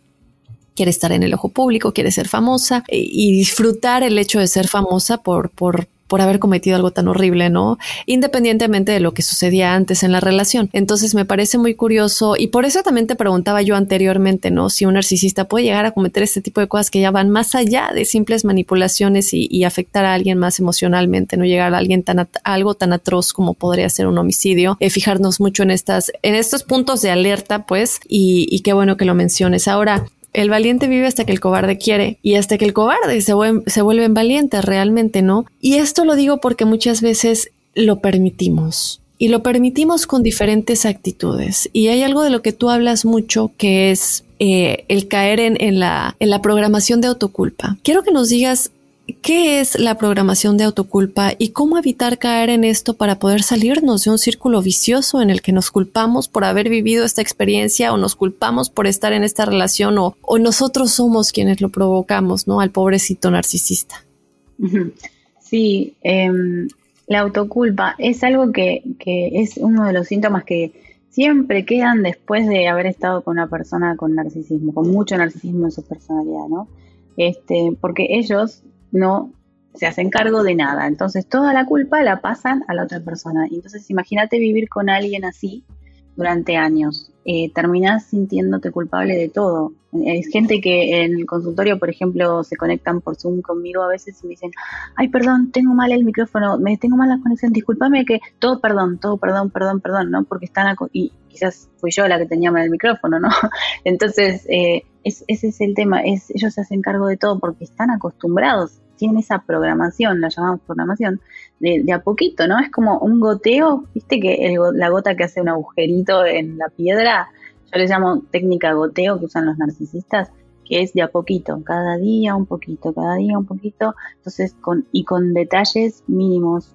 quiere estar en el ojo público, quiere ser famosa eh, y disfrutar el hecho de ser famosa por, por, por haber cometido algo tan horrible, ¿no? Independientemente de lo que sucedía antes en la relación. Entonces me parece muy curioso y por eso también te preguntaba yo anteriormente, ¿no? Si un narcisista puede llegar a cometer este tipo de cosas que ya van más allá de simples manipulaciones y, afectar a alguien más emocionalmente, no llegar a alguien tan algo tan atroz como podría ser un homicidio. Eh, fijarnos mucho en estas, en estos puntos de alerta, pues, y, y qué bueno que lo menciones. Ahora, el valiente vive hasta que el cobarde quiere y hasta que el cobarde se, se vuelven valientes realmente, ¿no? Y esto lo digo porque muchas veces lo permitimos y lo permitimos con diferentes actitudes. Y hay algo de lo que tú hablas mucho que es eh, el caer en, en, la, en la programación de autoculpa. Quiero que nos digas ¿Qué es la programación de autoculpa y cómo evitar caer en esto para poder salirnos de un círculo vicioso en el que nos culpamos por haber vivido esta experiencia o nos culpamos por estar en esta relación o, nosotros somos quienes lo provocamos, ¿no? Al pobrecito narcisista. Sí, em, la autoculpa es algo que, que es uno de los síntomas que siempre quedan después de haber estado con una persona con narcisismo, con mucho narcisismo en su personalidad, ¿no? Este, porque ellos no se hacen cargo de nada. Entonces toda la culpa la pasan a la otra persona. Entonces imagínate vivir con alguien así durante años. Eh, terminás sintiéndote culpable de todo. Hay gente que en el consultorio, por ejemplo, se conectan por Zoom conmigo a veces y me dicen, ay, perdón, tengo mal el micrófono, me tengo mal la conexión, discúlpame que todo perdón, todo perdón, perdón, perdón, ¿no? Porque están, y quizás fui yo la que tenía mal el micrófono, ¿no? Entonces, eh, ese es el tema, es, ellos se hacen cargo de todo porque están acostumbrados tienen esa programación, la llamamos programación, de, a poquito, ¿no? Es como un goteo, viste que la gota que hace un agujerito en la piedra, yo le llamo técnica goteo que usan los narcisistas, que es de a poquito, cada día un poquito, cada día un poquito, entonces con, y con detalles mínimos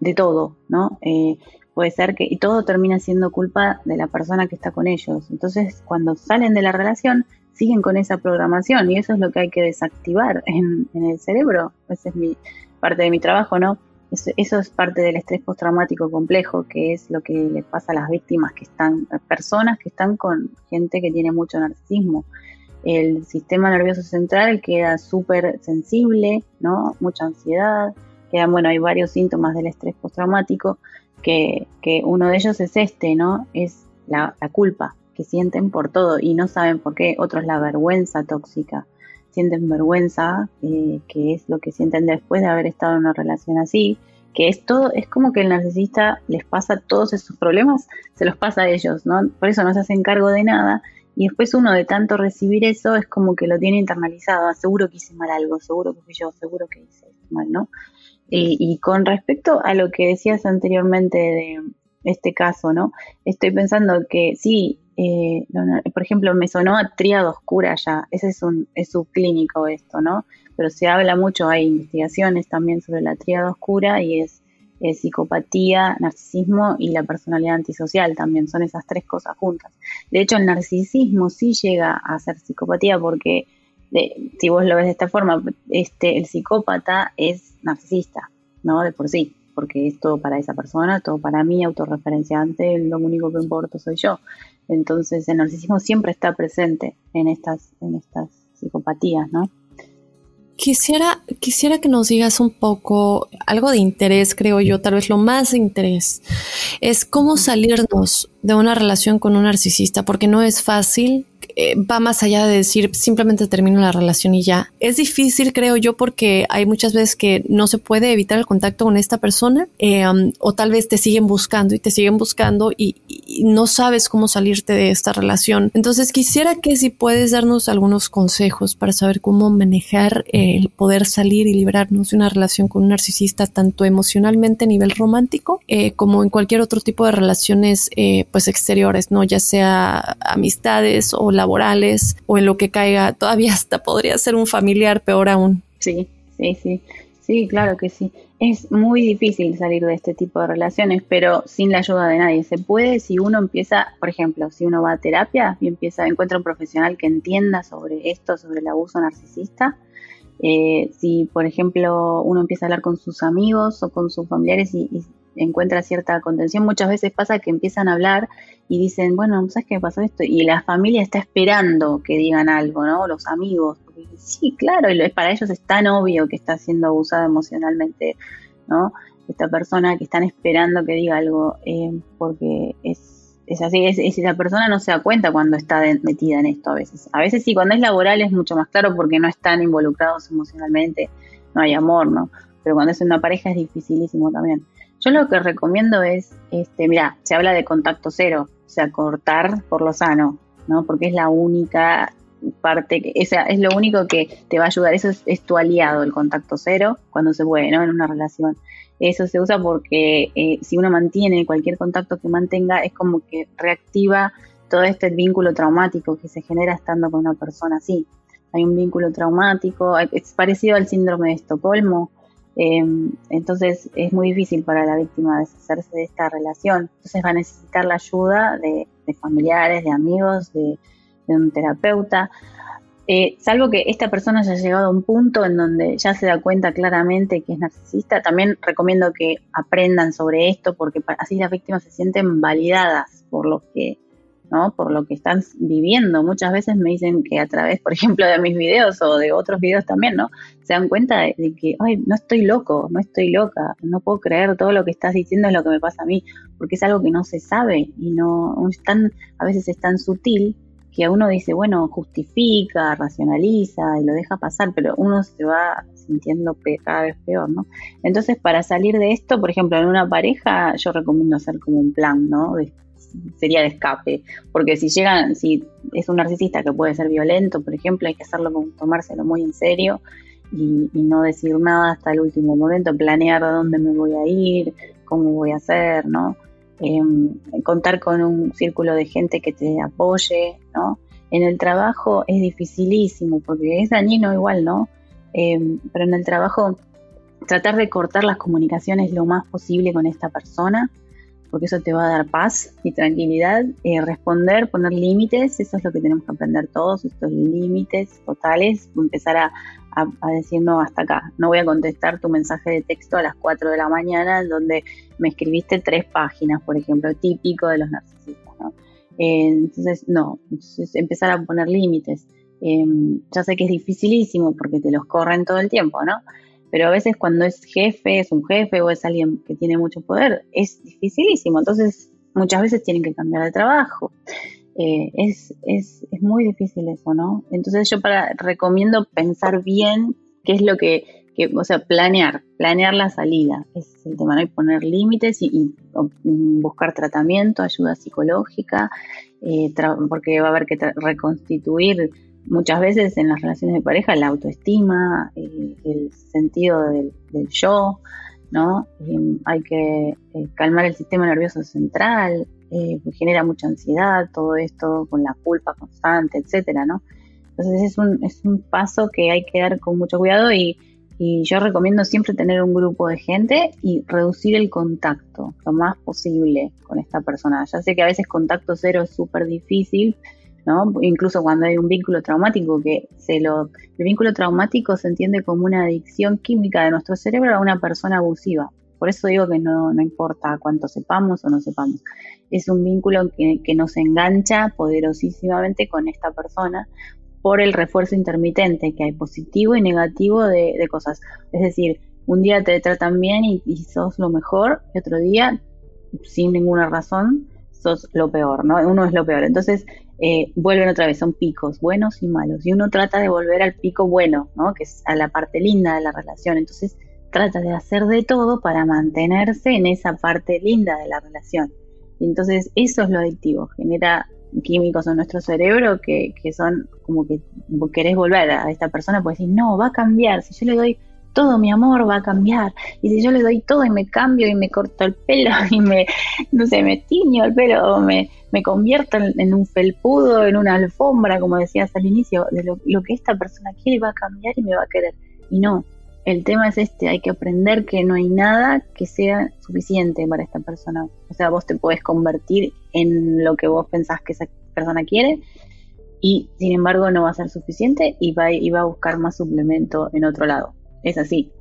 de todo, ¿no? Eh, puede ser que, y todo termina siendo culpa de la persona que está con ellos. Entonces, cuando salen de la relación, siguen con esa programación y eso es lo que hay que desactivar en, el cerebro. Esa es mi, parte de mi trabajo, ¿no? Eso, es parte del estrés postraumático complejo, que es lo que le pasa a las víctimas que están, personas que están con gente que tiene mucho narcisismo. El sistema nervioso central queda súper sensible, ¿no? Mucha ansiedad, quedan, bueno, hay varios síntomas del estrés postraumático, que, que uno de ellos es este, ¿no? Es la, la culpa, que sienten por todo y no saben por qué. Otros la vergüenza tóxica. Sienten vergüenza, eh, que es lo que sienten después de haber estado en una relación así, que es todo, es como que el narcisista les pasa todos esos problemas, se los pasa a ellos, ¿no? Por eso no se hacen cargo de nada. Y después uno de tanto recibir eso es como que lo tiene internalizado. Ah, seguro que hice mal algo, seguro que fui yo, seguro que hice mal, ¿no? Y, y con respecto a lo que decías anteriormente de este caso, ¿no? Estoy pensando que sí, eh, por ejemplo, me sonó a tríada oscura ya, ese es un es subclínico esto, ¿no? Pero se habla mucho, hay investigaciones también sobre la tríada oscura y es, psicopatía, narcisismo y la personalidad antisocial también, son esas tres cosas juntas. De hecho, el narcisismo sí llega a ser psicopatía porque si vos lo ves de esta forma, este, el psicópata es narcisista, ¿no? De por sí porque es todo para esa persona, todo para mí, autorreferenciante, lo único que importa soy yo. Entonces el narcisismo siempre está presente en estas, en estas psicopatías, ¿no? Quisiera, quisiera que nos digas un poco algo de interés, creo yo, tal vez lo más de interés, es cómo salirnos de una relación con un narcisista, porque no es fácil, eh, va más allá de decir simplemente termino la relación y ya. Es difícil, creo yo, porque hay muchas veces que no se puede evitar el contacto con esta persona eh, um, o tal vez te siguen buscando y te siguen buscando y, no sabes cómo salirte de esta relación. Entonces quisiera que si puedes darnos algunos consejos para saber cómo manejar eh, el poder salir y librarnos de una relación con un narcisista tanto emocionalmente a nivel romántico como en cualquier otro tipo de relaciones pues exteriores, ¿no? Ya sea amistades o laborales o en lo que caiga, todavía hasta podría ser un familiar, peor aún. Sí, sí, sí. Sí, claro que sí. Es muy difícil salir de este tipo de relaciones, pero sin la ayuda de nadie. Se puede si uno empieza, por ejemplo, si uno va a terapia y empieza, encuentra un profesional que entienda sobre esto, sobre el abuso narcisista. Eh, si, por ejemplo, uno empieza a hablar con sus amigos o con sus familiares y, y encuentra cierta contención. Muchas veces pasa que empiezan a hablar y dicen, bueno, ¿sabes qué pasó esto? Y la familia está esperando que digan algo, ¿no? Los amigos. Sí, claro, y para ellos es tan obvio que está siendo abusada emocionalmente, ¿no? Esta persona que están esperando que diga algo, eh, porque es, es así, es, es, la persona no se da cuenta cuando está metida en esto a veces. A veces sí, cuando es laboral es mucho más claro porque no están involucrados emocionalmente, no hay amor, ¿no? Pero cuando es una pareja es dificilísimo también. Yo lo que recomiendo es, este, mira, se habla de contacto cero, o sea, cortar por lo sano, ¿no? Porque es la única parte, que, esa es lo único que te va a ayudar, eso es, tu aliado, el contacto cero, cuando se puede, ¿no? En una relación. Eso se usa porque eh, si uno mantiene cualquier contacto que mantenga, es como que reactiva todo este vínculo traumático que se genera estando con una persona así. Hay un vínculo traumático, es parecido al síndrome de Estocolmo, Em, entonces es muy difícil para la víctima deshacerse de esta relación. Entonces va a necesitar la ayuda de, familiares, de amigos, de, un terapeuta. Eh, salvo que esta persona haya llegado a un punto en donde ya se da cuenta claramente que es narcisista, también recomiendo que aprendan sobre esto porque así las víctimas se sienten validadas por lo que ¿no? Por lo que están viviendo. Muchas veces me dicen que a través, por ejemplo, de mis videos o de otros videos también, ¿no? Se dan cuenta de, que, ay, no estoy loco, no estoy loca, no puedo creer todo lo que estás diciendo es lo que me pasa a mí, porque es algo que no se sabe y no es tan, a veces es tan sutil que a uno dice, bueno, justifica, racionaliza y lo deja pasar, pero uno se va sintiendo cada vez peor, ¿no? Entonces, para salir de esto, por ejemplo, en una pareja, yo recomiendo hacer como un plan, ¿no? sería de escape, porque si llegan, si es un narcisista que puede ser violento, por ejemplo, hay que hacerlo con tomárselo muy en serio y, no decir nada hasta el último momento, planear dónde me voy a ir, cómo voy a hacer, ¿no? Em, contar con un círculo de gente que te apoye, ¿no? En el trabajo es dificilísimo porque es dañino igual, ¿no? Em, pero en el trabajo tratar de cortar las comunicaciones lo más posible con esta persona, porque eso te va a dar paz y tranquilidad. Eh, responder, poner límites, eso es lo que tenemos que aprender todos, estos límites totales, empezar a, decir no, hasta acá, no voy a contestar tu mensaje de texto a las 4 de la mañana donde me escribiste tres páginas, por ejemplo, típico de los narcisistas. ¿no? Eh, entonces, no, empezar a poner límites. Eh, ya sé que es dificilísimo porque te los corren todo el tiempo, ¿no? pero a veces cuando es jefe, es un jefe o es alguien que tiene mucho poder, es dificilísimo. Entonces, muchas veces tienen que cambiar de trabajo. Eh, es, es, es, muy difícil eso, ¿no? Entonces yo para, recomiendo pensar bien qué es lo que, que, o sea, planear, planear la salida, es el tema, ¿no? Y poner límites y, buscar tratamiento, ayuda psicológica, eh, porque va a haber que reconstituir muchas veces en las relaciones de pareja la autoestima, eh, el sentido del, yo, ¿no? hay que eh, calmar el sistema nervioso central, eh, genera mucha ansiedad, todo esto con la culpa constante, etcétera, ¿no? Entonces es un, es un paso que hay que dar con mucho cuidado y, y yo recomiendo siempre tener un grupo de gente y reducir el contacto lo más posible con esta persona. Ya sé que a veces contacto cero es súper difícil, Incluso cuando hay un vínculo traumático, que se lo, el vínculo traumático se entiende como una adicción química de nuestro cerebro a una persona abusiva. Por eso digo que no, no importa cuánto sepamos o no sepamos. Es un vínculo que, que nos engancha poderosísimamente con esta persona por el refuerzo intermitente que hay positivo y negativo de, cosas. Es decir, un día te tratan bien y, y, sos lo mejor, y otro día, sin ninguna razón, sos lo peor, ¿no? Uno es lo peor. Entonces, eh, vuelven otra vez, son picos buenos y malos. Y uno trata de volver al pico bueno, ¿no? Que es a la parte linda de la relación. Entonces, trata de hacer de todo para mantenerse en esa parte linda de la relación. Y entonces, eso es lo adictivo, genera químicos en nuestro cerebro que, que son como que querés volver a esta persona, pues decir, no, va a cambiar, si yo le doy todo mi amor va a cambiar. Y si yo le doy todo y me cambio y me corto el pelo y me, no sé, me tiño el pelo o me, me convierto en, un felpudo, en una alfombra, como decías al inicio, de lo, lo, que esta persona quiere va a cambiar y me va a querer. Y no, el tema es este, hay que aprender que no hay nada que sea suficiente para esta persona. O sea, vos te podés convertir en lo que vos pensás que esa persona quiere y sin embargo no va a ser suficiente y va, y va a buscar más suplemento en otro lado. Es así.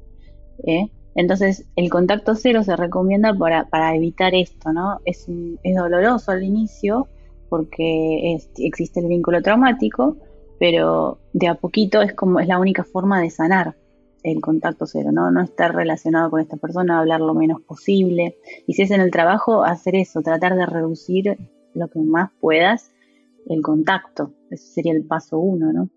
¿eh? Entonces, el contacto cero se recomienda para, para evitar esto, ¿no? Es, es doloroso al inicio porque existe el vínculo traumático, pero de a poquito es como es la única forma de sanar el contacto cero, ¿no? No estar relacionado con esta persona, hablar lo menos posible. Y si es en el trabajo, hacer eso, tratar de reducir lo que más puedas el contacto. Ese sería el paso uno, ¿no?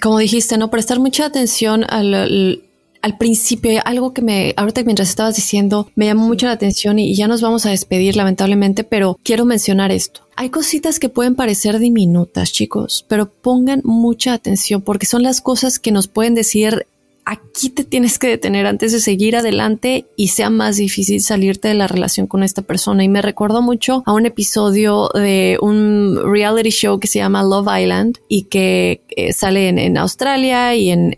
Como dijiste, ¿no? Prestar mucha atención al, al principio, algo que me, ahorita mientras estabas diciendo, me llamó mucho la atención y, ya nos vamos a despedir lamentablemente, pero quiero mencionar esto. Hay cositas que pueden parecer diminutas, chicos, pero pongan mucha atención porque son las cosas que nos pueden decir aquí te tienes que detener antes de seguir adelante y sea más difícil salirte de la relación con esta persona. Y me recordó mucho a un episodio de un reality show que se llama Love Island y que eh, sale en, Australia y en,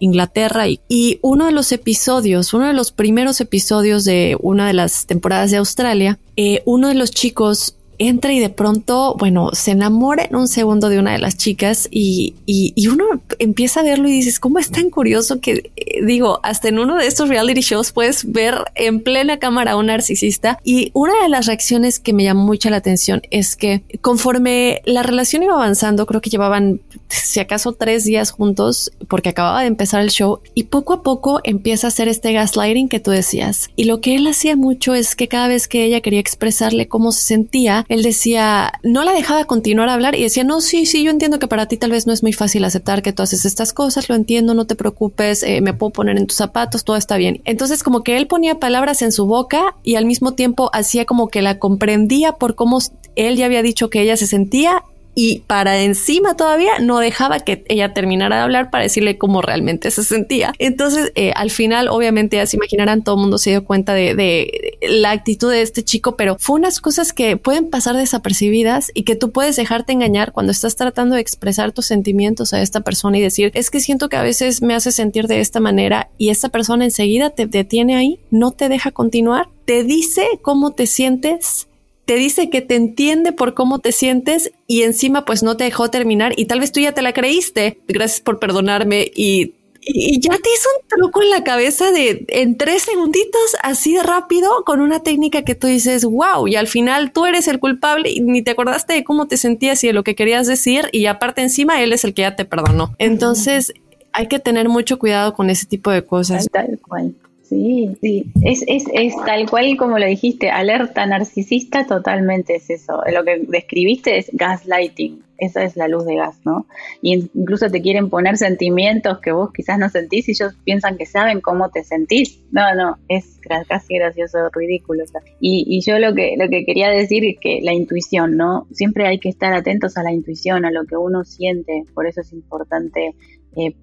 Inglaterra. Y, uno de los episodios, uno de los primeros episodios de una de las temporadas de Australia, eh, uno de los chicos entra y de pronto, bueno, se enamora en un segundo de una de las chicas y, y, uno empieza a verlo y dices, ¿cómo es tan curioso que, eh, digo, hasta en uno de estos reality shows puedes ver en plena cámara a un narcisista? Y una de las reacciones que me llamó mucho la atención es que conforme la relación iba avanzando, creo que llevaban, si acaso, tres días juntos porque acababa de empezar el show y poco a poco empieza a hacer este gaslighting que tú decías. Y lo que él hacía mucho es que cada vez que ella quería expresarle cómo se sentía, él decía, no la dejaba continuar a hablar y decía, no, sí, sí, yo entiendo que para ti tal vez no es muy fácil aceptar que tú haces estas cosas, lo entiendo, no te preocupes, eh, me puedo poner en tus zapatos, todo está bien. Entonces como que él ponía palabras en su boca y al mismo tiempo hacía como que la comprendía por cómo él ya había dicho que ella se sentía y para encima todavía no dejaba que ella terminara de hablar para decirle cómo realmente se sentía. Entonces, eh, al final, obviamente, ya se imaginarán, todo el mundo se dio cuenta de, de, la actitud de este chico, pero fue unas cosas que pueden pasar desapercibidas y que tú puedes dejarte engañar cuando estás tratando de expresar tus sentimientos a esta persona y decir, es que siento que a veces me hace sentir de esta manera y esta persona enseguida te detiene ahí, no te deja continuar, te dice cómo te sientes te dice que te entiende por cómo te sientes y encima pues no te dejó terminar y tal vez tú ya te la creíste. Gracias por perdonarme y, y ya te hizo un truco en la cabeza de en tres segunditos así de rápido con una técnica que tú dices wow y al final tú eres el culpable y ni te acordaste de cómo te sentías y de lo que querías decir y aparte encima él es el que ya te perdonó. Entonces hay que tener mucho cuidado con ese tipo de cosas. Cual. Sí, sí, es, es, es tal cual como lo dijiste, alerta narcisista totalmente es eso. Lo que describiste es gaslighting, esa es la luz de gas, ¿no? Y incluso te quieren poner sentimientos que vos quizás no sentís y ellos piensan que saben cómo te sentís. No, no, es casi gracioso, ridículo. Y, y yo lo que, lo que quería decir es que la intuición, ¿no? Siempre hay que estar atentos a la intuición, a lo que uno siente, por eso es importante eh,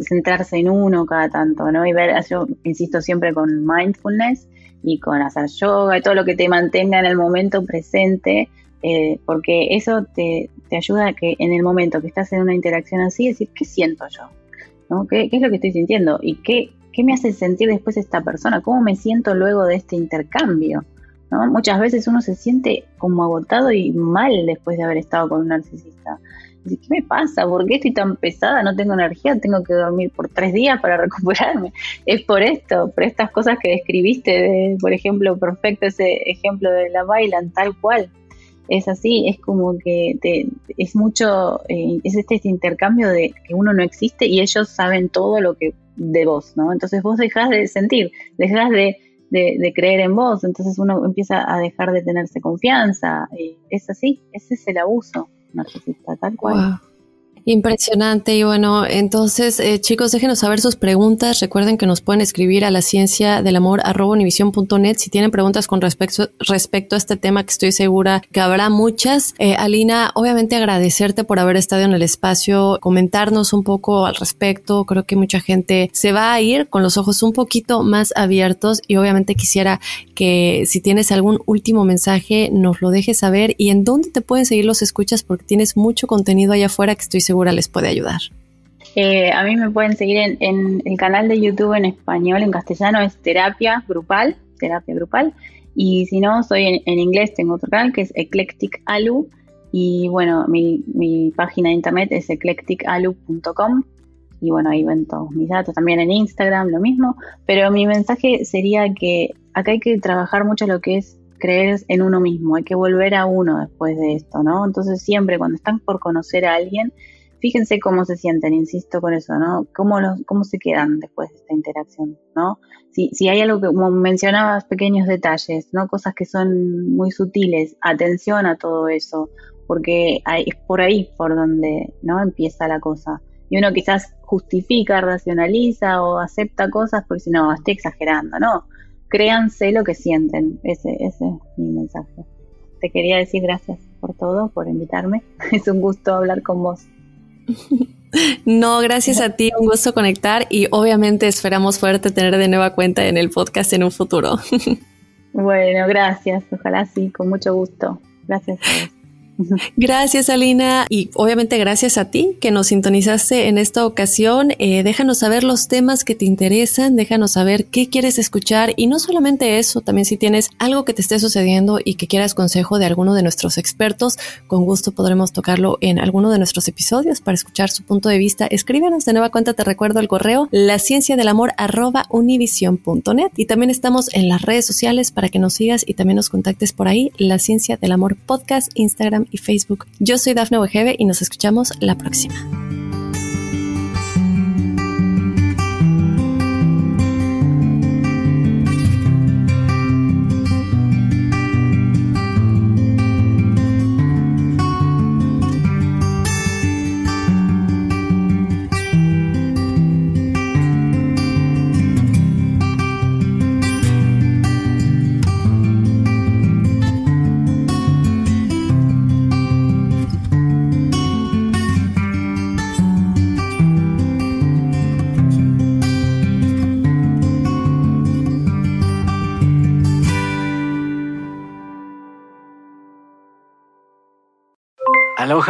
centrarse en uno cada tanto, ¿no? Y ver, yo insisto siempre con mindfulness y con hacer yoga y todo lo que te mantenga en el momento presente, eh, porque eso te, ayuda a que en el momento que estás en una interacción así, decir, ¿qué siento yo? ¿No? ¿Qué, es lo que estoy sintiendo? ¿Y qué, qué me hace sentir después esta persona? ¿Cómo me siento luego de este intercambio? ¿no? Muchas veces uno se siente como agotado y mal después de haber estado con un narcisista ¿Qué me pasa? ¿Por qué estoy tan pesada? No tengo energía, tengo que dormir por tres días para recuperarme. Es por esto, por estas cosas que describiste, de, por ejemplo, perfecto ese ejemplo de la bailan, tal cual. Es así, es como que es mucho, eh, es este, intercambio de que uno no existe y ellos saben todo lo que de vos, ¿no? Entonces vos dejás de sentir, dejás de, de, creer en vos, entonces uno empieza a dejar de tenerse confianza. Eh, es así, ese es el abuso narcisista, tal cual. Impresionante. Y bueno, entonces, eh, chicos, déjenos saber sus preguntas. Recuerden que nos pueden escribir a la ciencia del amor univision.net si tienen preguntas con respecto, respecto a este tema, que estoy segura que habrá muchas. Eh, Alina, obviamente agradecerte por haber estado en el espacio, comentarnos un poco al respecto. Creo que mucha gente se va a ir con los ojos un poquito más abiertos y obviamente quisiera que si tienes algún último mensaje, nos lo dejes saber y en dónde te pueden seguir los escuchas porque tienes mucho contenido allá afuera que estoy segura segura les puede ayudar. Eh, a mí me pueden seguir en, el canal de YouTube en español, en castellano es Terapia Grupal, Terapia Grupal. Y si no, soy en, inglés, tengo otro canal que es Eclectic Alu. Y bueno, mi, página de internet es eclecticalu.com. Y bueno, ahí ven todos mis datos. También en Instagram, lo mismo. Pero mi mensaje sería que acá hay que trabajar mucho lo que es creer en uno mismo. Hay que volver a uno después de esto, ¿no? Entonces siempre cuando están por conocer a alguien, fíjense cómo se sienten, insisto con eso, ¿no? Cómo, los, cómo se quedan después de esta interacción, ¿no? Si, si hay algo que, como mencionabas, pequeños detalles, ¿no? Cosas que son muy sutiles, atención a todo eso, porque hay, es por ahí por donde, ¿no? Empieza la cosa. Y uno quizás justifica, racionaliza o acepta cosas porque si no, estoy exagerando, ¿no? Créanse lo que sienten, ese, ese es mi mensaje. Te quería decir gracias por todo, por invitarme. Es un gusto hablar con vos. No, gracias a ti, un gusto conectar y obviamente esperamos fuerte tener de nueva cuenta en el podcast en un futuro. Bueno, gracias, ojalá sí, con mucho gusto. Gracias. Gracias, Alina. Y obviamente gracias a ti que nos sintonizaste en esta ocasión. Eh, déjanos saber los temas que te interesan, déjanos saber qué quieres escuchar y no solamente eso, también si tienes algo que te esté sucediendo y que quieras consejo de alguno de nuestros expertos, con gusto podremos tocarlo en alguno de nuestros episodios para escuchar su punto de vista. Escríbenos de nueva cuenta, te recuerdo el correo, la ciencia del amor univision.net y también estamos en las redes sociales para que nos sigas y también nos contactes por ahí, la ciencia del amor podcast, Instagram y Facebook. Yo soy Dafne Wegebe y nos escuchamos la próxima.